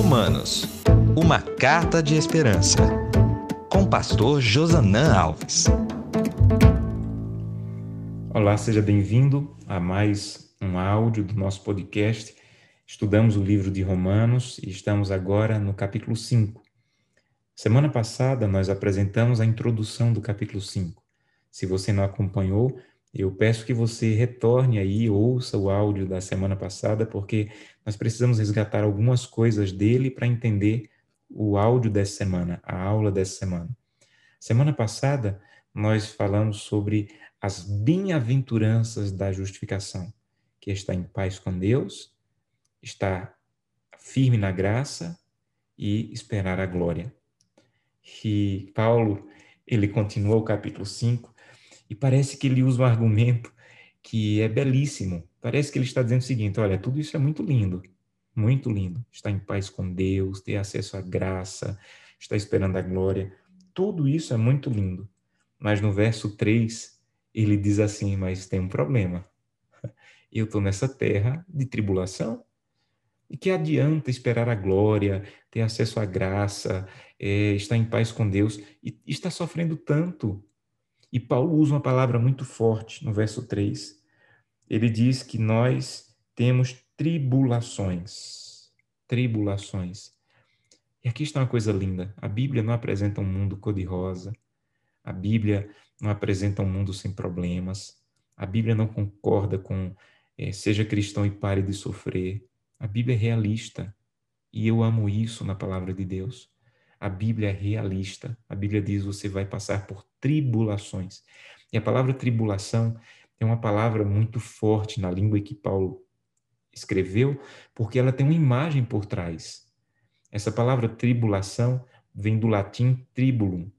Romanos, uma carta de esperança. Com pastor Josanã Alves. Olá, seja bem-vindo a mais um áudio do nosso podcast. Estudamos o livro de Romanos e estamos agora no capítulo 5. Semana passada nós apresentamos a introdução do capítulo 5. Se você não acompanhou, eu peço que você retorne aí, ouça o áudio da semana passada, porque nós precisamos resgatar algumas coisas dele para entender o áudio dessa semana, a aula dessa semana. Semana passada, nós falamos sobre as bem-aventuranças da justificação, que está em paz com Deus, está firme na graça e esperar a glória. E Paulo, ele continua o capítulo 5 e parece que ele usa um argumento que é belíssimo. Parece que ele está dizendo o seguinte: olha, tudo isso é muito lindo, muito lindo. Está em paz com Deus, ter acesso à graça, está esperando a glória. Tudo isso é muito lindo. Mas no verso 3, ele diz assim: Mas tem um problema. Eu estou nessa terra de tribulação. E que adianta esperar a glória, ter acesso à graça, é, estar em paz com Deus e está sofrendo tanto? E Paulo usa uma palavra muito forte no verso 3. Ele diz que nós temos tribulações. Tribulações. E aqui está uma coisa linda. A Bíblia não apresenta um mundo cor-de-rosa. A Bíblia não apresenta um mundo sem problemas. A Bíblia não concorda com é, seja cristão e pare de sofrer. A Bíblia é realista. E eu amo isso na palavra de Deus. A Bíblia é realista. A Bíblia diz você vai passar por tribulações. E a palavra tribulação é uma palavra muito forte na língua que Paulo escreveu, porque ela tem uma imagem por trás. Essa palavra tribulação vem do latim tribulum.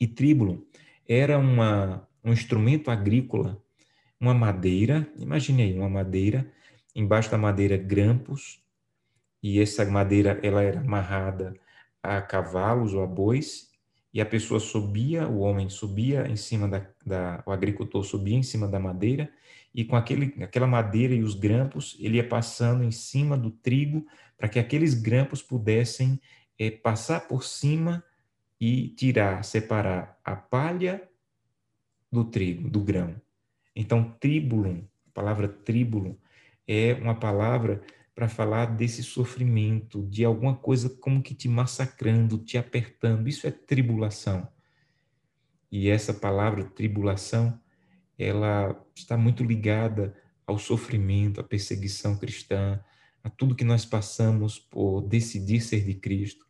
E tribulum era uma, um instrumento agrícola, uma madeira, imagine aí, uma madeira, embaixo da madeira grampos, e essa madeira ela era amarrada a cavalos ou a bois, e a pessoa subia, o homem subia em cima da, da, o agricultor subia em cima da madeira, e com aquele, aquela madeira e os grampos, ele ia passando em cima do trigo, para que aqueles grampos pudessem é, passar por cima e tirar, separar a palha do trigo, do grão. Então, tribulum, a palavra tribulum, é uma palavra para falar desse sofrimento, de alguma coisa como que te massacrando, te apertando. Isso é tribulação. E essa palavra tribulação, ela está muito ligada ao sofrimento, à perseguição cristã, a tudo que nós passamos por decidir ser de Cristo.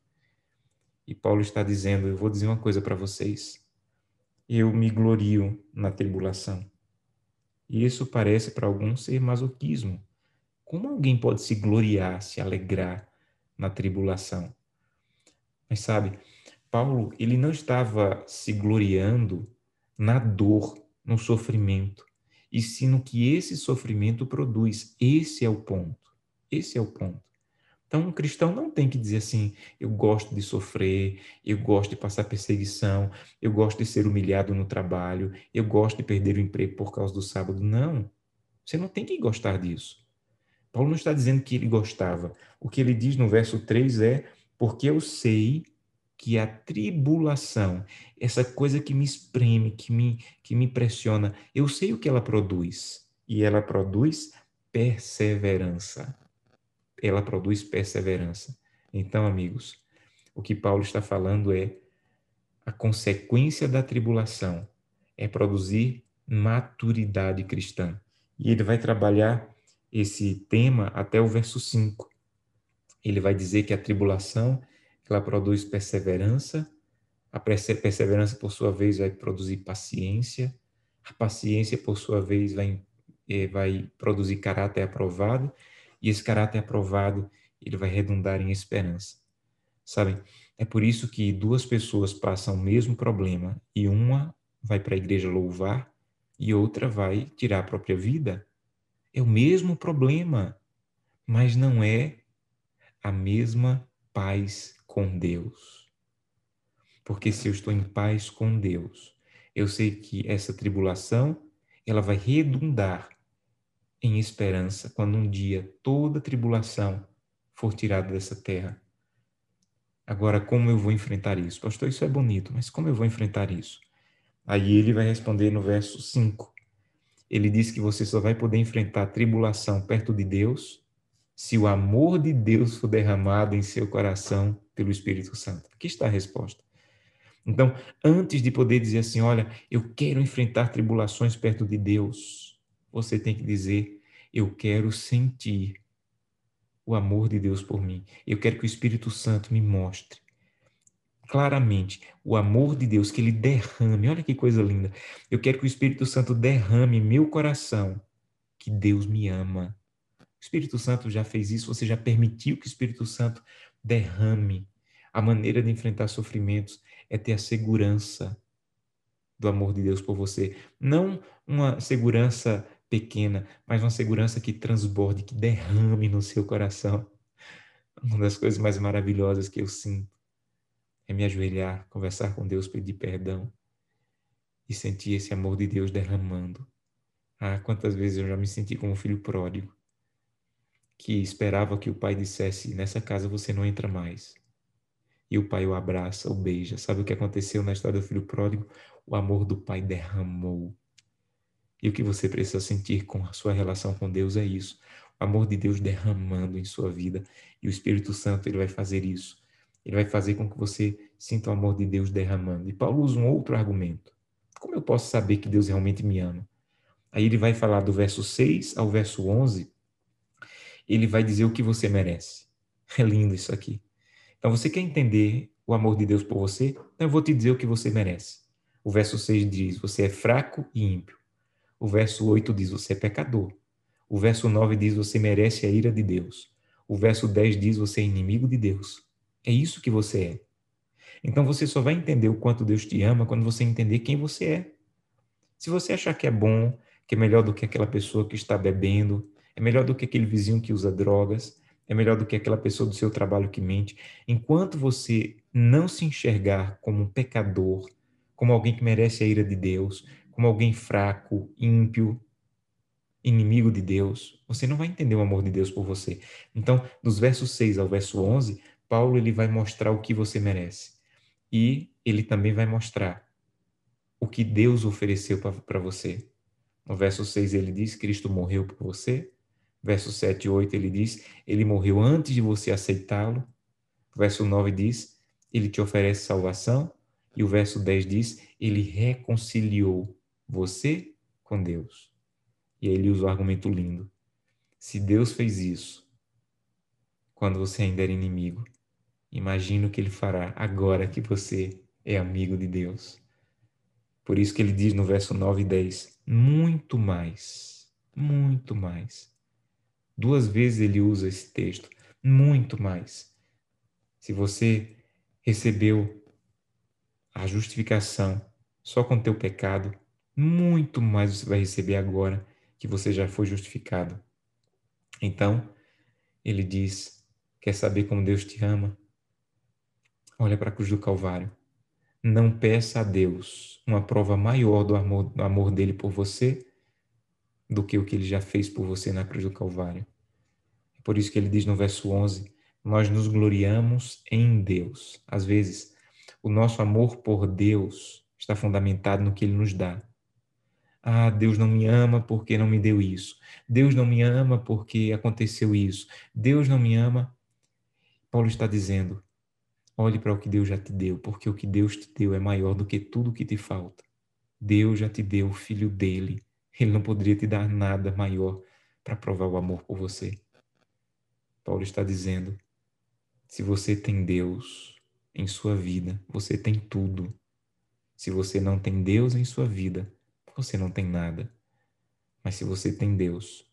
E Paulo está dizendo: Eu vou dizer uma coisa para vocês. Eu me glorio na tribulação. E isso parece para alguns ser masoquismo. Como alguém pode se gloriar, se alegrar na tribulação? Mas sabe, Paulo, ele não estava se gloriando na dor, no sofrimento, e sim no que esse sofrimento produz. Esse é o ponto. Esse é o ponto. Então, um cristão não tem que dizer assim: eu gosto de sofrer, eu gosto de passar perseguição, eu gosto de ser humilhado no trabalho, eu gosto de perder o emprego por causa do sábado. Não. Você não tem que gostar disso. Paulo não está dizendo que ele gostava. O que ele diz no verso 3 é: porque eu sei que a tribulação, essa coisa que me espreme, que me, que me pressiona, eu sei o que ela produz. E ela produz perseverança. Ela produz perseverança. Então, amigos, o que Paulo está falando é a consequência da tribulação é produzir maturidade cristã. E ele vai trabalhar esse tema até o verso 5. Ele vai dizer que a tribulação ela produz perseverança, a perseverança, por sua vez, vai produzir paciência, a paciência, por sua vez, vai, eh, vai produzir caráter aprovado, e esse caráter aprovado ele vai redundar em esperança. Sabem, é por isso que duas pessoas passam o mesmo problema e uma vai para a igreja louvar e outra vai tirar a própria vida. É o mesmo problema, mas não é a mesma paz com Deus. Porque se eu estou em paz com Deus, eu sei que essa tribulação, ela vai redundar em esperança quando um dia toda tribulação for tirado dessa terra. Agora, como eu vou enfrentar isso? Pastor, isso é bonito, mas como eu vou enfrentar isso? Aí ele vai responder no verso 5. Ele diz que você só vai poder enfrentar a tribulação perto de Deus se o amor de Deus for derramado em seu coração pelo Espírito Santo. Aqui está a resposta. Então, antes de poder dizer assim, olha, eu quero enfrentar tribulações perto de Deus, você tem que dizer, eu quero sentir o amor de Deus por mim. Eu quero que o Espírito Santo me mostre claramente o amor de Deus, que ele derrame. Olha que coisa linda. Eu quero que o Espírito Santo derrame meu coração que Deus me ama. O Espírito Santo já fez isso, você já permitiu que o Espírito Santo derrame. A maneira de enfrentar sofrimentos é ter a segurança do amor de Deus por você. Não uma segurança pequena, mas uma segurança que transborde, que derrame no seu coração. Uma das coisas mais maravilhosas que eu sinto é me ajoelhar, conversar com Deus, pedir perdão e sentir esse amor de Deus derramando. Ah, quantas vezes eu já me senti como um filho pródigo, que esperava que o pai dissesse: Nessa casa você não entra mais. E o pai o abraça, o beija. Sabe o que aconteceu na história do filho pródigo? O amor do pai derramou e o que você precisa sentir com a sua relação com Deus é isso. O amor de Deus derramando em sua vida. E o Espírito Santo ele vai fazer isso. Ele vai fazer com que você sinta o amor de Deus derramando. E Paulo usa um outro argumento. Como eu posso saber que Deus realmente me ama? Aí ele vai falar do verso 6 ao verso 11. Ele vai dizer o que você merece. É lindo isso aqui. Então, você quer entender o amor de Deus por você? Então, eu vou te dizer o que você merece. O verso 6 diz: Você é fraco e ímpio. O verso 8 diz: Você é pecador. O verso 9 diz: Você merece a ira de Deus. O verso 10 diz: Você é inimigo de Deus. É isso que você é. Então você só vai entender o quanto Deus te ama quando você entender quem você é. Se você achar que é bom, que é melhor do que aquela pessoa que está bebendo, é melhor do que aquele vizinho que usa drogas, é melhor do que aquela pessoa do seu trabalho que mente, enquanto você não se enxergar como um pecador, como alguém que merece a ira de Deus, como alguém fraco, ímpio, inimigo de Deus, você não vai entender o amor de Deus por você. Então, dos versos 6 ao verso 11, Paulo ele vai mostrar o que você merece. E ele também vai mostrar o que Deus ofereceu para você. No verso 6 ele diz: Cristo morreu por você. Verso 7 e 8 ele diz: Ele morreu antes de você aceitá-lo. Verso 9 diz: Ele te oferece salvação. E o verso 10 diz: Ele reconciliou você com Deus. E aí ele usa o um argumento lindo. Se Deus fez isso quando você ainda era inimigo, imagina o que ele fará agora que você é amigo de Deus. Por isso que ele diz no verso 9 e 10: muito mais, muito mais. Duas vezes ele usa esse texto, muito mais. Se você recebeu a justificação só com teu pecado, muito mais você vai receber agora que você já foi justificado. Então, ele diz: Quer saber como Deus te ama? Olha para a cruz do Calvário. Não peça a Deus uma prova maior do amor, do amor dele por você do que o que ele já fez por você na cruz do Calvário. É por isso que ele diz no verso 11: Nós nos gloriamos em Deus. Às vezes, o nosso amor por Deus está fundamentado no que ele nos dá. Ah, Deus não me ama porque não me deu isso. Deus não me ama porque aconteceu isso. Deus não me ama. Paulo está dizendo: olhe para o que Deus já te deu, porque o que Deus te deu é maior do que tudo que te falta. Deus já te deu o filho dele. Ele não poderia te dar nada maior para provar o amor por você. Paulo está dizendo: se você tem Deus em sua vida, você tem tudo. Se você não tem Deus em sua vida, você não tem nada. Mas se você tem Deus,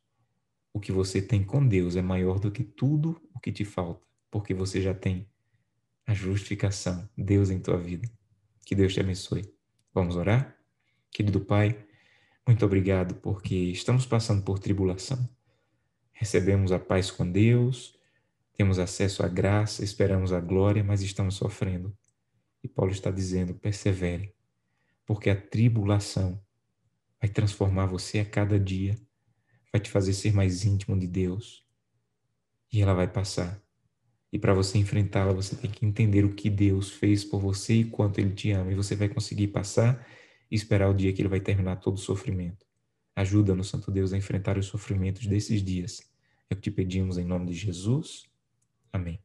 o que você tem com Deus é maior do que tudo o que te falta, porque você já tem a justificação, Deus em tua vida. Que Deus te abençoe. Vamos orar? Querido Pai, muito obrigado porque estamos passando por tribulação. Recebemos a paz com Deus, temos acesso à graça, esperamos a glória, mas estamos sofrendo. E Paulo está dizendo: persevere, porque a tribulação vai transformar você a cada dia, vai te fazer ser mais íntimo de Deus. E ela vai passar. E para você enfrentá-la, você tem que entender o que Deus fez por você e quanto Ele te ama. E você vai conseguir passar e esperar o dia que Ele vai terminar todo o sofrimento. Ajuda-nos, Santo Deus, a enfrentar os sofrimentos desses dias. É o que te pedimos em nome de Jesus. Amém.